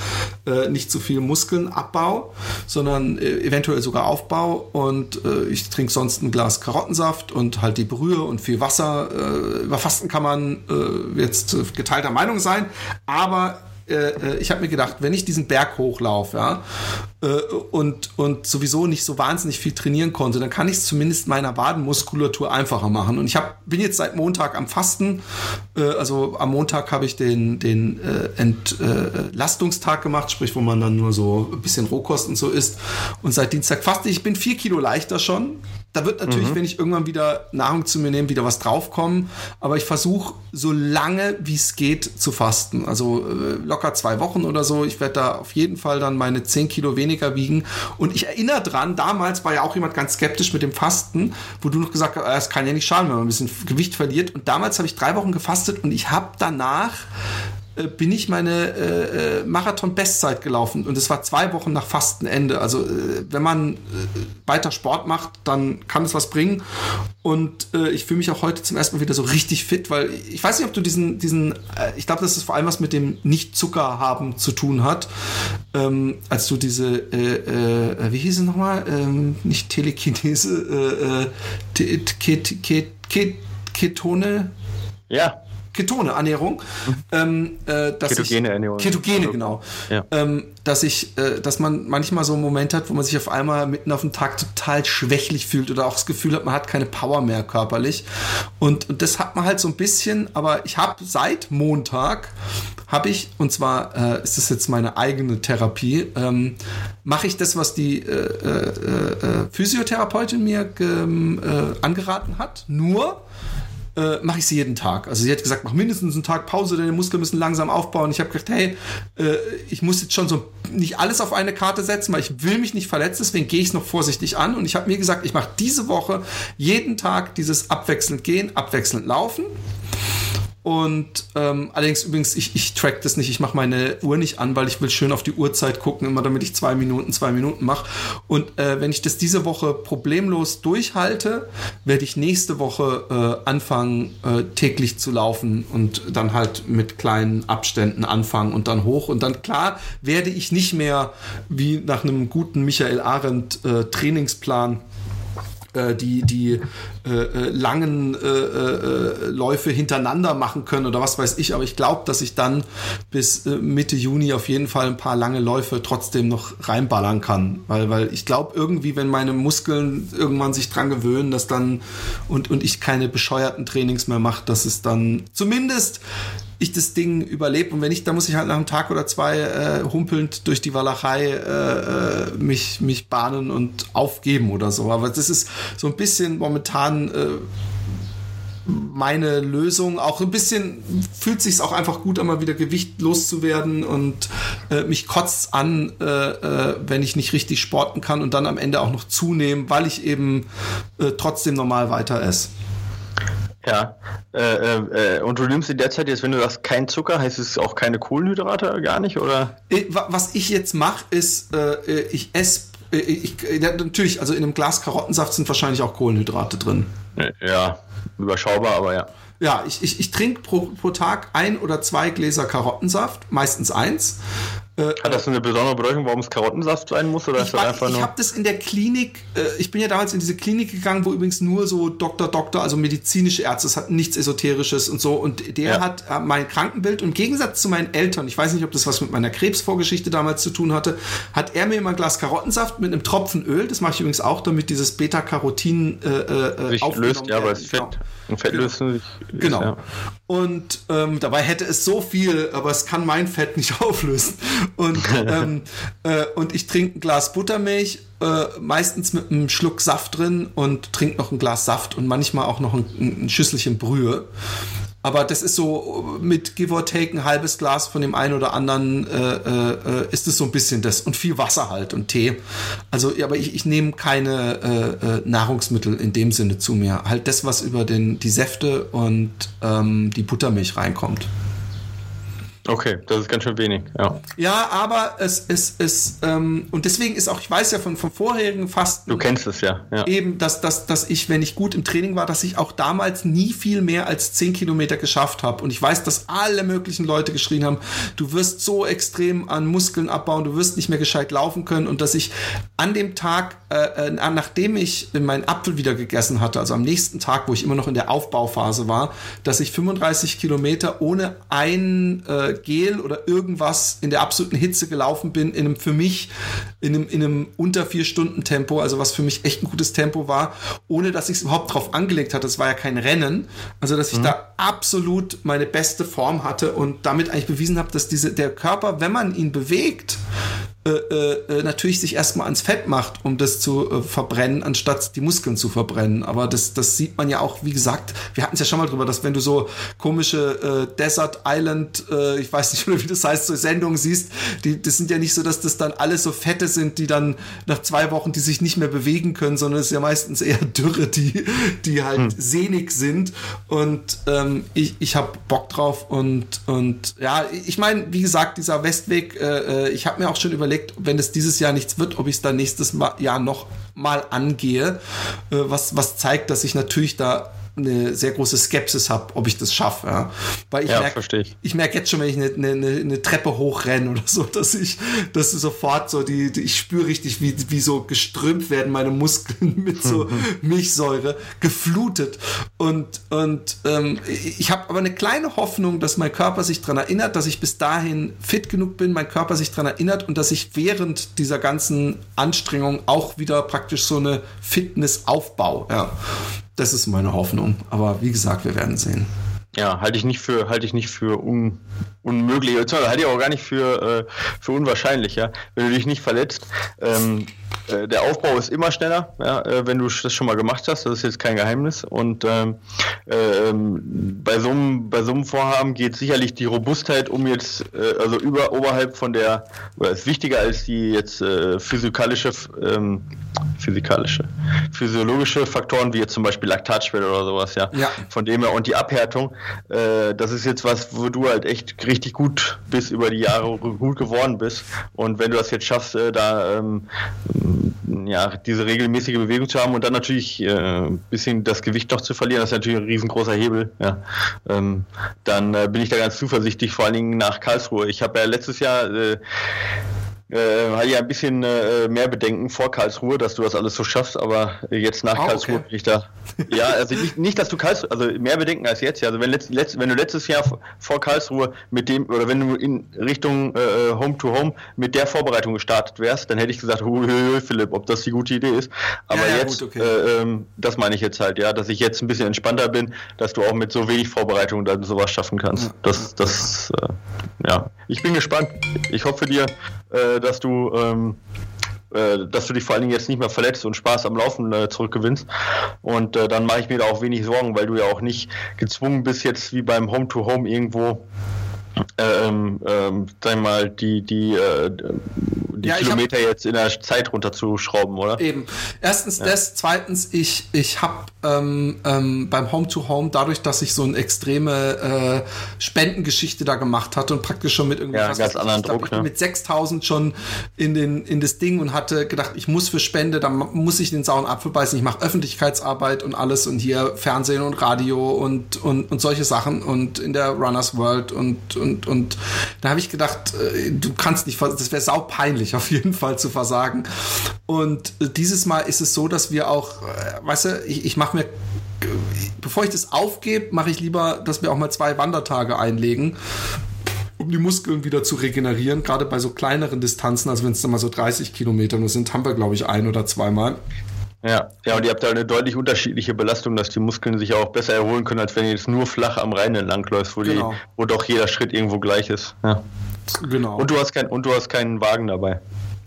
äh, nicht zu viel Muskeln abbaue, sondern äh, eventuell sogar aufbaue. Und äh, ich trinke sonst ein Glas Karottensaft und halt die Brühe und viel Wasser. Äh, über Fasten kann man äh, jetzt geteilter Meinung sein, aber äh, äh, ich habe mir gedacht, wenn ich diesen Berg hochlaufe, ja, äh, und, und sowieso nicht so wahnsinnig viel trainieren konnte, dann kann ich es zumindest meiner Wadenmuskulatur einfacher machen. Und ich hab, bin jetzt seit Montag am Fasten. Äh, also am Montag habe ich den, den äh, Entlastungstag gemacht, sprich, wo man dann nur so ein bisschen Rohkost und so isst. Und seit Dienstag faste ich. Ich bin vier Kilo leichter schon. Da wird natürlich, mhm. wenn ich irgendwann wieder Nahrung zu mir nehme, wieder was draufkommen. Aber ich versuche so lange wie es geht zu fasten. Also äh, locker zwei Wochen oder so. Ich werde da auf jeden Fall dann meine zehn Kilo weniger wiegen. Und ich erinnere dran, damals war ja auch jemand ganz skeptisch mit dem Fasten, wo du noch gesagt hast, ah, es kann ja nicht schaden, wenn man ein bisschen Gewicht verliert. Und damals habe ich drei Wochen gefastet und ich habe danach äh, bin ich meine äh, äh, Marathon-Bestzeit gelaufen und es war zwei Wochen nach Fastenende. Also äh, wenn man äh, weiter Sport macht, dann kann es was bringen. Und äh, ich fühle mich auch heute zum ersten Mal wieder so richtig fit, weil ich weiß nicht, ob du diesen, diesen, äh, ich glaube, dass es vor allem was mit dem Nicht-Zucker haben zu tun hat. Ähm, als du diese, äh, äh, wie hieß es nochmal? Ähm, nicht Telekinese, äh, äh, Ket, Ket, Ket, Ketone. Ja. Ketone Ernährung, mhm. ähm, äh, dass ketogene ich, Ernährung. Ketogene genau, ja. ähm, dass ich, äh, dass man manchmal so einen Moment hat, wo man sich auf einmal mitten auf dem Tag total schwächlich fühlt oder auch das Gefühl hat, man hat keine Power mehr körperlich und, und das hat man halt so ein bisschen, aber ich habe seit Montag habe ich und zwar äh, ist das jetzt meine eigene Therapie, ähm, mache ich das, was die äh, äh, äh Physiotherapeutin mir ähm, äh, angeraten hat, nur äh, mache ich sie jeden Tag. Also sie hat gesagt, mach mindestens einen Tag Pause, deine Muskeln müssen langsam aufbauen. Ich habe gedacht, hey, äh, ich muss jetzt schon so nicht alles auf eine Karte setzen, weil ich will mich nicht verletzen, deswegen gehe ich es noch vorsichtig an. Und ich habe mir gesagt, ich mache diese Woche jeden Tag dieses abwechselnd gehen, abwechselnd laufen. Und ähm, allerdings übrigens, ich, ich track das nicht, ich mache meine Uhr nicht an, weil ich will schön auf die Uhrzeit gucken, immer damit ich zwei Minuten, zwei Minuten mache. Und äh, wenn ich das diese Woche problemlos durchhalte, werde ich nächste Woche äh, anfangen, äh, täglich zu laufen und dann halt mit kleinen Abständen anfangen und dann hoch. Und dann klar werde ich nicht mehr wie nach einem guten Michael Arendt äh, Trainingsplan äh, die, die äh, äh langen äh, Läufe hintereinander machen können oder was weiß ich. Aber ich glaube, dass ich dann bis Mitte Juni auf jeden Fall ein paar lange Läufe trotzdem noch reinballern kann. Weil, weil ich glaube, irgendwie, wenn meine Muskeln irgendwann sich dran gewöhnen, dass dann und, und ich keine bescheuerten Trainings mehr mache, dass es dann zumindest ich das Ding überlebe und wenn nicht, dann muss ich halt nach einem Tag oder zwei äh, humpelnd durch die Walachei äh, äh, mich, mich bahnen und aufgeben oder so. Aber das ist so ein bisschen momentan äh, meine Lösung. Auch ein bisschen fühlt sich auch einfach gut an, mal wieder Gewicht loszuwerden und äh, mich kotzt an, äh, äh, wenn ich nicht richtig sporten kann und dann am Ende auch noch zunehmen, weil ich eben äh, trotzdem normal weiter esse. Ja, äh, äh, äh, und du nimmst in der Zeit jetzt, wenn du sagst, kein Zucker, heißt es auch keine Kohlenhydrate gar nicht, oder? Äh, was ich jetzt mache, ist, äh, ich esse, ich, natürlich, also in einem Glas Karottensaft sind wahrscheinlich auch Kohlenhydrate drin. Ja, überschaubar, aber ja. Ja, ich, ich, ich trinke pro, pro Tag ein oder zwei Gläser Karottensaft, meistens eins. Äh, Hat das eine besondere Bedeutung, warum es Karottensaft sein muss? Oder ich ich habe das in der Klinik, äh, ich bin ja damals in diese Klinik gegangen, wo übrigens nur so Doktor, Doktor, also medizinische Ärzte, es hat nichts Esoterisches und so. Und der ja. hat äh, mein Krankenbild, und im Gegensatz zu meinen Eltern, ich weiß nicht, ob das was mit meiner Krebsvorgeschichte damals zu tun hatte, hat er mir immer ein Glas Karottensaft mit einem Tropfen Öl, das mache ich übrigens auch, damit dieses Beta-Carotin äh, äh, sich löst, ja, aber es Fett. Genau. Und Fett löst sich. Genau. Ja. Und ähm, dabei hätte es so viel, aber es kann mein Fett nicht auflösen. Und, ähm, äh, und ich trinke ein Glas Buttermilch, äh, meistens mit einem Schluck Saft drin und trinke noch ein Glas Saft und manchmal auch noch ein, ein Schüsselchen Brühe. Aber das ist so mit Give or Take ein halbes Glas von dem einen oder anderen äh, äh, ist es so ein bisschen das und viel Wasser halt und Tee. Also, aber ich, ich nehme keine äh, äh Nahrungsmittel in dem Sinne zu mir. Halt das, was über den, die Säfte und ähm, die Buttermilch reinkommt. Okay, das ist ganz schön wenig, ja. Ja, aber es ist, es, ähm, und deswegen ist auch, ich weiß ja von, vom vorherigen Fasten. Du kennst es ja, ja. Eben, dass, dass, dass ich, wenn ich gut im Training war, dass ich auch damals nie viel mehr als 10 Kilometer geschafft habe. Und ich weiß, dass alle möglichen Leute geschrien haben, du wirst so extrem an Muskeln abbauen, du wirst nicht mehr gescheit laufen können. Und dass ich an dem Tag, äh, äh nachdem ich meinen Apfel wieder gegessen hatte, also am nächsten Tag, wo ich immer noch in der Aufbauphase war, dass ich 35 Kilometer ohne ein äh, Gel oder irgendwas in der absoluten Hitze gelaufen bin, in einem für mich, in einem, in einem unter vier Stunden Tempo, also was für mich echt ein gutes Tempo war, ohne dass ich es überhaupt drauf angelegt hatte. Es war ja kein Rennen. Also, dass ich mhm. da absolut meine beste Form hatte und damit eigentlich bewiesen habe, dass diese, der Körper, wenn man ihn bewegt, äh, äh, natürlich sich erstmal ans Fett macht, um das zu äh, verbrennen, anstatt die Muskeln zu verbrennen. Aber das, das sieht man ja auch, wie gesagt, wir hatten es ja schon mal drüber, dass wenn du so komische äh, Desert Island, äh, ich weiß nicht, wie das heißt, so Sendungen siehst, die, das sind ja nicht so, dass das dann alles so Fette sind, die dann nach zwei Wochen, die sich nicht mehr bewegen können, sondern es ist ja meistens eher Dürre, die, die halt hm. sehnig sind. Und ähm, ich, ich habe Bock drauf und, und ja, ich meine, wie gesagt, dieser Westweg, ich habe mir auch schon überlegt, überlegt, wenn es dieses Jahr nichts wird, ob ich es dann nächstes Jahr noch mal angehe, äh, was, was zeigt, dass ich natürlich da eine sehr große Skepsis habe, ob ich das schaffe. Ja. Weil ich ja, merke, ich. ich merke jetzt schon, wenn ich eine, eine, eine Treppe hochrenne oder so, dass ich, dass sofort so die, die ich spüre richtig, wie, wie so geströmt werden meine Muskeln mit so Milchsäure geflutet. Und, und ähm, ich habe aber eine kleine Hoffnung, dass mein Körper sich daran erinnert, dass ich bis dahin fit genug bin, mein Körper sich daran erinnert und dass ich während dieser ganzen Anstrengung auch wieder praktisch so eine Fitness aufbaue. Ja. Das ist meine Hoffnung. Aber wie gesagt, wir werden sehen. Ja, halte ich nicht für, halte ich nicht für un, unmöglich, halte ich auch gar nicht für, äh, für unwahrscheinlich, ja. Wenn du dich nicht verletzt, ähm, äh, der Aufbau ist immer schneller, ja, äh, wenn du das schon mal gemacht hast. Das ist jetzt kein Geheimnis. Und ähm, äh, bei, so einem, bei so einem Vorhaben geht sicherlich die Robustheit um jetzt, äh, also über, oberhalb von der, oder ist wichtiger als die jetzt äh, physikalische, ähm, physikalische, physiologische Faktoren, wie jetzt zum Beispiel Laktatschwelle oder sowas, ja. ja. Von dem her und die Abhärtung, äh, das ist jetzt was, wo du halt echt richtig gut bist über die Jahre gut geworden bist. Und wenn du das jetzt schaffst, da ähm, ja, diese regelmäßige Bewegung zu haben und dann natürlich äh, ein bisschen das Gewicht doch zu verlieren, das ist natürlich ein riesengroßer Hebel. Ja. Ähm, dann äh, bin ich da ganz zuversichtlich, vor allen Dingen nach Karlsruhe. Ich habe ja letztes Jahr äh, äh, hatte ja ein bisschen äh, mehr Bedenken vor Karlsruhe, dass du das alles so schaffst, aber jetzt nach oh, Karlsruhe okay. bin ich da. Ja, also nicht, nicht, dass du Karlsruhe, also mehr Bedenken als jetzt. Also wenn, letzt, letzt, wenn du letztes Jahr vor Karlsruhe mit dem, oder wenn du in Richtung äh, Home to Home mit der Vorbereitung gestartet wärst, dann hätte ich gesagt, Philipp, ob das die gute Idee ist. Aber ja, ja, jetzt, gut, okay. äh, ähm, das meine ich jetzt halt, ja, dass ich jetzt ein bisschen entspannter bin, dass du auch mit so wenig Vorbereitung dann sowas schaffen kannst. Das, das, äh, ja, ich bin gespannt. Ich hoffe dir, äh, dass du ähm, äh, dass du dich vor allen Dingen jetzt nicht mehr verletzt und Spaß am Laufen äh, zurückgewinnst. Und äh, dann mache ich mir da auch wenig Sorgen, weil du ja auch nicht gezwungen bist, jetzt wie beim Home-to-Home -Home irgendwo ähm, ähm, sag mal, die, die, äh, die ja, Kilometer hab, jetzt in der Zeit runterzuschrauben, oder? Eben. Erstens ja. das, zweitens, ich, ich habe ähm, ähm, beim Home-to-Home, -Home, dadurch, dass ich so eine extreme äh, Spendengeschichte da gemacht hatte und praktisch schon mit irgendwie ja, ganz anderen Druck, ich, ne? mit 6000 schon in, den, in das Ding und hatte gedacht, ich muss für Spende, dann muss ich den sauren Apfel beißen, ich mache Öffentlichkeitsarbeit und alles und hier Fernsehen und Radio und, und, und solche Sachen und in der Runners World und, und, und da habe ich gedacht, äh, du kannst nicht, das wäre saupeinlich auf jeden Fall zu versagen. Und äh, dieses Mal ist es so, dass wir auch, äh, weißt du, ich, ich mache mir bevor ich das aufgebe, mache ich lieber, dass wir auch mal zwei Wandertage einlegen um die Muskeln wieder zu regenerieren, gerade bei so kleineren Distanzen, also wenn es dann mal so 30 Kilometer nur sind, haben wir, glaube ich, ein oder zweimal. Ja, ja, und ihr habt da eine deutlich unterschiedliche Belastung, dass die Muskeln sich auch besser erholen können, als wenn ihr jetzt nur flach am Rhein entlangläuft, wo, genau. wo doch jeder Schritt irgendwo gleich ist. Ja. Genau. Und du hast kein, und du hast keinen Wagen dabei.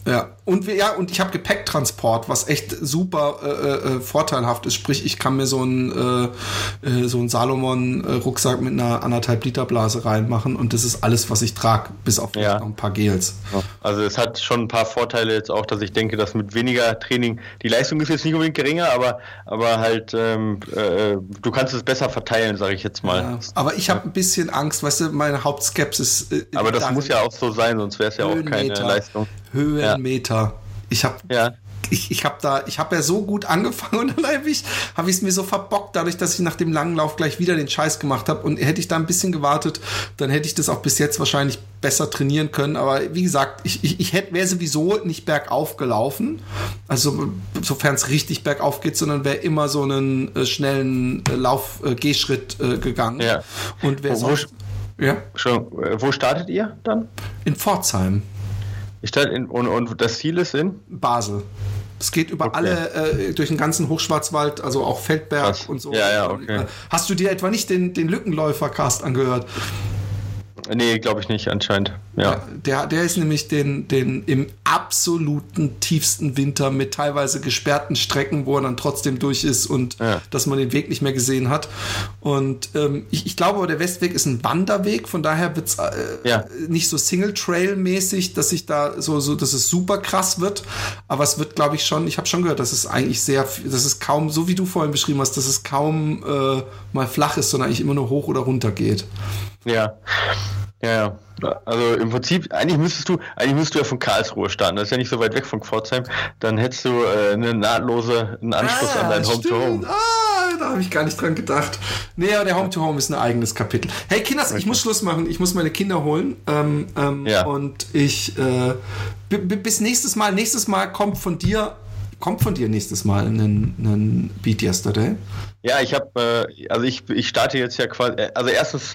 Ja, und wir, ja, und ich habe Gepäcktransport, was echt super äh, äh, vorteilhaft ist. Sprich, ich kann mir so einen äh, äh so einen Salomon-Rucksack mit einer anderthalb Liter Blase reinmachen und das ist alles, was ich trage, bis auf ja. noch ein paar Gels. Also es hat schon ein paar Vorteile jetzt auch, dass ich denke, dass mit weniger Training die Leistung ist jetzt nicht unbedingt geringer, aber aber halt ähm, äh, du kannst es besser verteilen, sage ich jetzt mal. Ja, aber ich habe ein bisschen Angst, weißt du, meine Hauptskepsis. Äh, aber das muss ja auch so sein, sonst wäre es ja auch keine Leistung. Höhenmeter. Ja. Ich habe ja. ich, ich habe da, ich habe ja so gut angefangen und dann habe ich habe ich es mir so verbockt, dadurch, dass ich nach dem langen Lauf gleich wieder den Scheiß gemacht habe. Und hätte ich da ein bisschen gewartet, dann hätte ich das auch bis jetzt wahrscheinlich besser trainieren können. Aber wie gesagt, ich, ich, ich hätte wäre sowieso nicht bergauf gelaufen, also sofern es richtig bergauf geht, sondern wäre immer so einen äh, schnellen äh, Lauf äh, Gehschritt äh, gegangen. Ja. Und wo, sonst, ja. Schon, wo startet ihr dann? In Pforzheim. Ich in, und, und das Ziel ist in? Basel. Es geht über okay. alle, äh, durch den ganzen Hochschwarzwald, also auch Feldberg Krass. und so. Ja, ja, okay. Hast du dir etwa nicht den, den Lückenläufer-Cast angehört? Nee, glaube ich nicht, anscheinend. Ja. Der, der ist nämlich den, den im absoluten tiefsten Winter mit teilweise gesperrten Strecken, wo er dann trotzdem durch ist und ja. dass man den Weg nicht mehr gesehen hat. Und ähm, ich, ich glaube, der Westweg ist ein Wanderweg, von daher wird es äh, ja. nicht so Single-Trail-mäßig, dass ich da so, so, dass es super krass wird. Aber es wird, glaube ich, schon, ich habe schon gehört, dass es eigentlich sehr, dass es kaum, so wie du vorhin beschrieben hast, dass es kaum äh, mal flach ist, sondern eigentlich immer nur hoch oder runter geht. Ja. Ja, ja. Also im Prinzip, eigentlich müsstest du, eigentlich müsstest du ja von Karlsruhe starten. Das ist ja nicht so weit weg von Pforzheim. Dann hättest du äh, eine nahtlose, einen Anschluss ah, an dein Home-to-Home. Ah, da habe ich gar nicht dran gedacht. Nee, aber der Home-to-Home -Home ist ein eigenes Kapitel. Hey, Kinders, ich muss Schluss machen. Ich muss meine Kinder holen. Ähm, ähm, ja. Und ich, äh, bis nächstes Mal, nächstes Mal kommt von dir kommt von dir nächstes Mal ein Beat Yesterday? Ja, ich habe, äh, also ich, ich starte jetzt ja quasi, äh, also erstens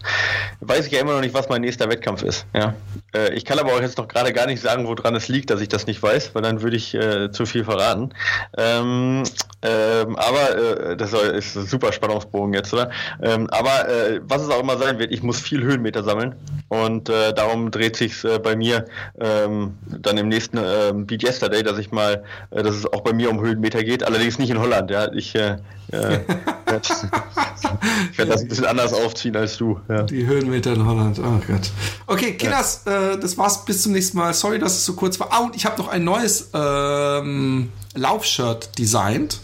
weiß ich ja immer noch nicht, was mein nächster Wettkampf ist. Ja, äh, ich kann aber auch jetzt noch gerade gar nicht sagen, woran es liegt, dass ich das nicht weiß, weil dann würde ich äh, zu viel verraten. Ähm, ähm, aber äh, das ist ein super Spannungsbogen jetzt, oder? Ähm, aber äh, was es auch immer sein wird, ich muss viel Höhenmeter sammeln und darum dreht sich äh, bei mir ähm, dann im nächsten äh, Beat Yesterday, dass ich mal, dass es auch bei mir um Höhenmeter geht, allerdings nicht in Holland. Ja, ich ich werde das ein bisschen anders aufziehen als du. Ja. Die Höhenmeter in Holland. Oh Gott. Okay, Kinders, ja. äh, das war's. Bis zum nächsten Mal. Sorry, dass es so kurz war. Ah, und ich habe noch ein neues ähm, Laufshirt designt.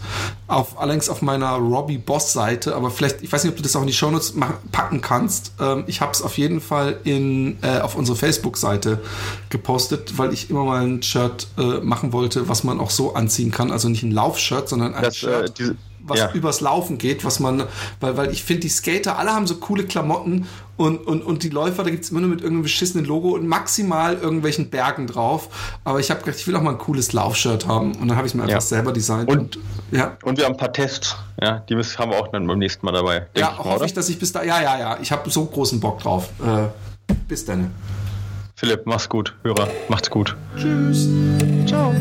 Auf, allerdings auf meiner Robbie Boss Seite. Aber vielleicht, ich weiß nicht, ob du das auch in die Shownotes packen kannst. Ähm, ich habe es auf jeden Fall in, äh, auf unsere Facebook-Seite gepostet, weil ich immer mal ein Shirt äh, machen wollte, was man auch so anziehen kann. Also nicht ein Laufshirt, sondern ein das, äh, Shirt. Diese was ja. übers Laufen geht, was man, weil, weil ich finde, die Skater, alle haben so coole Klamotten und, und, und die Läufer, da gibt es immer nur mit irgendeinem beschissenen Logo und maximal irgendwelchen Bergen drauf. Aber ich habe gedacht, ich will auch mal ein cooles Laufshirt haben und dann habe ich mir einfach ja. selber designt. Und, und, ja. und wir haben ein paar Tests, ja, die müssen, haben wir auch dann beim nächsten Mal dabei. Ja, ich hoffe ich, dass ich bis da, ja, ja, ja, ich habe so großen Bock drauf. Äh, bis dann. Philipp, mach's gut, Hörer, macht's gut. Tschüss. Ciao.